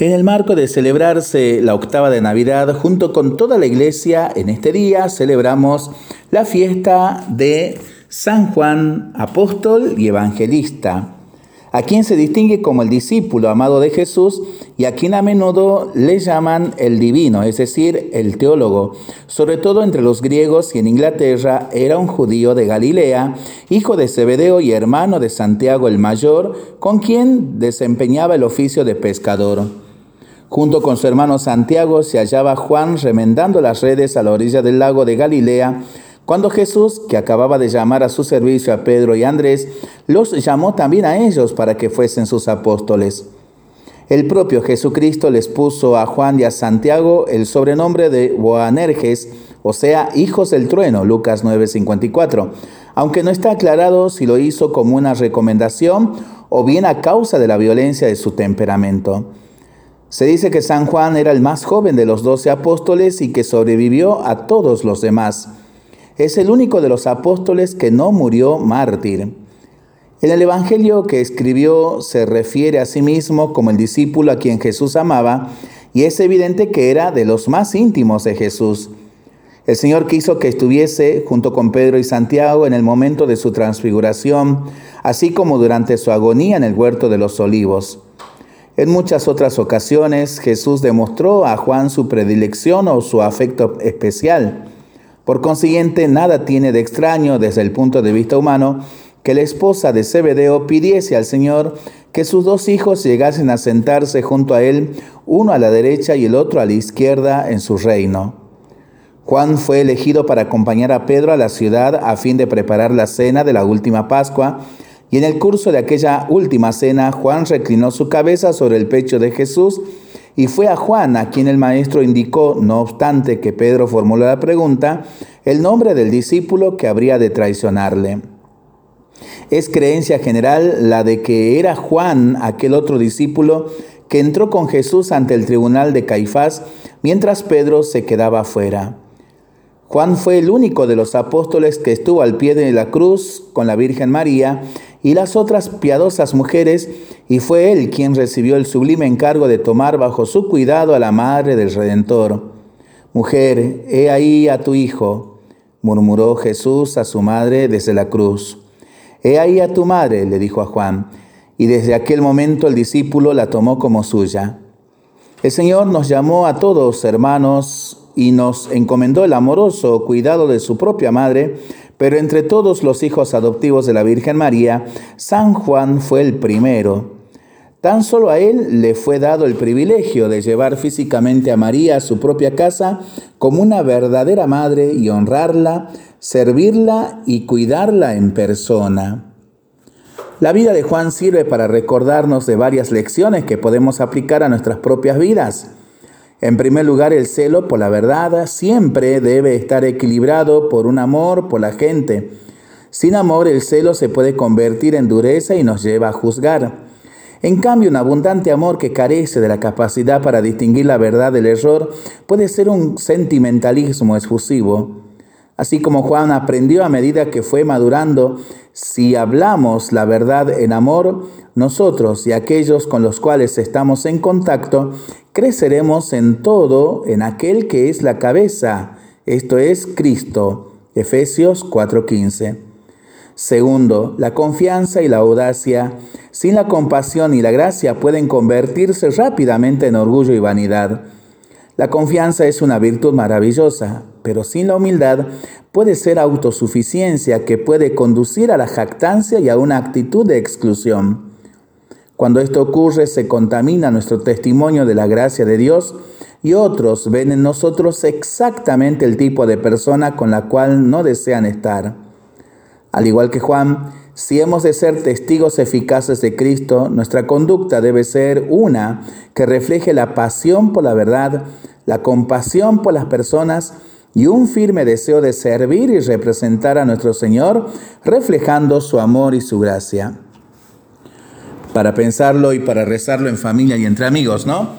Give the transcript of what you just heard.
En el marco de celebrarse la octava de Navidad, junto con toda la iglesia, en este día celebramos la fiesta de San Juan, apóstol y evangelista, a quien se distingue como el discípulo amado de Jesús y a quien a menudo le llaman el divino, es decir, el teólogo. Sobre todo entre los griegos y en Inglaterra era un judío de Galilea, hijo de Zebedeo y hermano de Santiago el Mayor, con quien desempeñaba el oficio de pescador. Junto con su hermano Santiago se hallaba Juan remendando las redes a la orilla del lago de Galilea, cuando Jesús, que acababa de llamar a su servicio a Pedro y Andrés, los llamó también a ellos para que fuesen sus apóstoles. El propio Jesucristo les puso a Juan y a Santiago el sobrenombre de Boanerges, o sea, hijos del trueno, Lucas 9:54, aunque no está aclarado si lo hizo como una recomendación o bien a causa de la violencia de su temperamento. Se dice que San Juan era el más joven de los doce apóstoles y que sobrevivió a todos los demás. Es el único de los apóstoles que no murió mártir. En el Evangelio que escribió se refiere a sí mismo como el discípulo a quien Jesús amaba y es evidente que era de los más íntimos de Jesús. El Señor quiso que estuviese junto con Pedro y Santiago en el momento de su transfiguración, así como durante su agonía en el huerto de los olivos. En muchas otras ocasiones Jesús demostró a Juan su predilección o su afecto especial. Por consiguiente, nada tiene de extraño desde el punto de vista humano que la esposa de Zebedeo pidiese al Señor que sus dos hijos llegasen a sentarse junto a él, uno a la derecha y el otro a la izquierda en su reino. Juan fue elegido para acompañar a Pedro a la ciudad a fin de preparar la cena de la última Pascua, y en el curso de aquella última cena, Juan reclinó su cabeza sobre el pecho de Jesús y fue a Juan a quien el maestro indicó, no obstante que Pedro formuló la pregunta, el nombre del discípulo que habría de traicionarle. Es creencia general la de que era Juan aquel otro discípulo que entró con Jesús ante el tribunal de Caifás mientras Pedro se quedaba afuera. Juan fue el único de los apóstoles que estuvo al pie de la cruz con la Virgen María y las otras piadosas mujeres, y fue él quien recibió el sublime encargo de tomar bajo su cuidado a la madre del Redentor. Mujer, he ahí a tu hijo, murmuró Jesús a su madre desde la cruz. He ahí a tu madre, le dijo a Juan, y desde aquel momento el discípulo la tomó como suya. El Señor nos llamó a todos, hermanos, y nos encomendó el amoroso cuidado de su propia madre, pero entre todos los hijos adoptivos de la Virgen María, San Juan fue el primero. Tan solo a él le fue dado el privilegio de llevar físicamente a María a su propia casa como una verdadera madre y honrarla, servirla y cuidarla en persona. La vida de Juan sirve para recordarnos de varias lecciones que podemos aplicar a nuestras propias vidas. En primer lugar, el celo por la verdad siempre debe estar equilibrado por un amor por la gente. Sin amor, el celo se puede convertir en dureza y nos lleva a juzgar. En cambio, un abundante amor que carece de la capacidad para distinguir la verdad del error puede ser un sentimentalismo efusivo. Así como Juan aprendió a medida que fue madurando, si hablamos la verdad en amor, nosotros y aquellos con los cuales estamos en contacto, creceremos en todo en aquel que es la cabeza, esto es Cristo. Efesios 4:15. Segundo, la confianza y la audacia, sin la compasión y la gracia, pueden convertirse rápidamente en orgullo y vanidad. La confianza es una virtud maravillosa, pero sin la humildad puede ser autosuficiencia que puede conducir a la jactancia y a una actitud de exclusión. Cuando esto ocurre se contamina nuestro testimonio de la gracia de Dios y otros ven en nosotros exactamente el tipo de persona con la cual no desean estar. Al igual que Juan, si hemos de ser testigos eficaces de Cristo, nuestra conducta debe ser una que refleje la pasión por la verdad, la compasión por las personas y un firme deseo de servir y representar a nuestro Señor, reflejando su amor y su gracia. Para pensarlo y para rezarlo en familia y entre amigos, ¿no?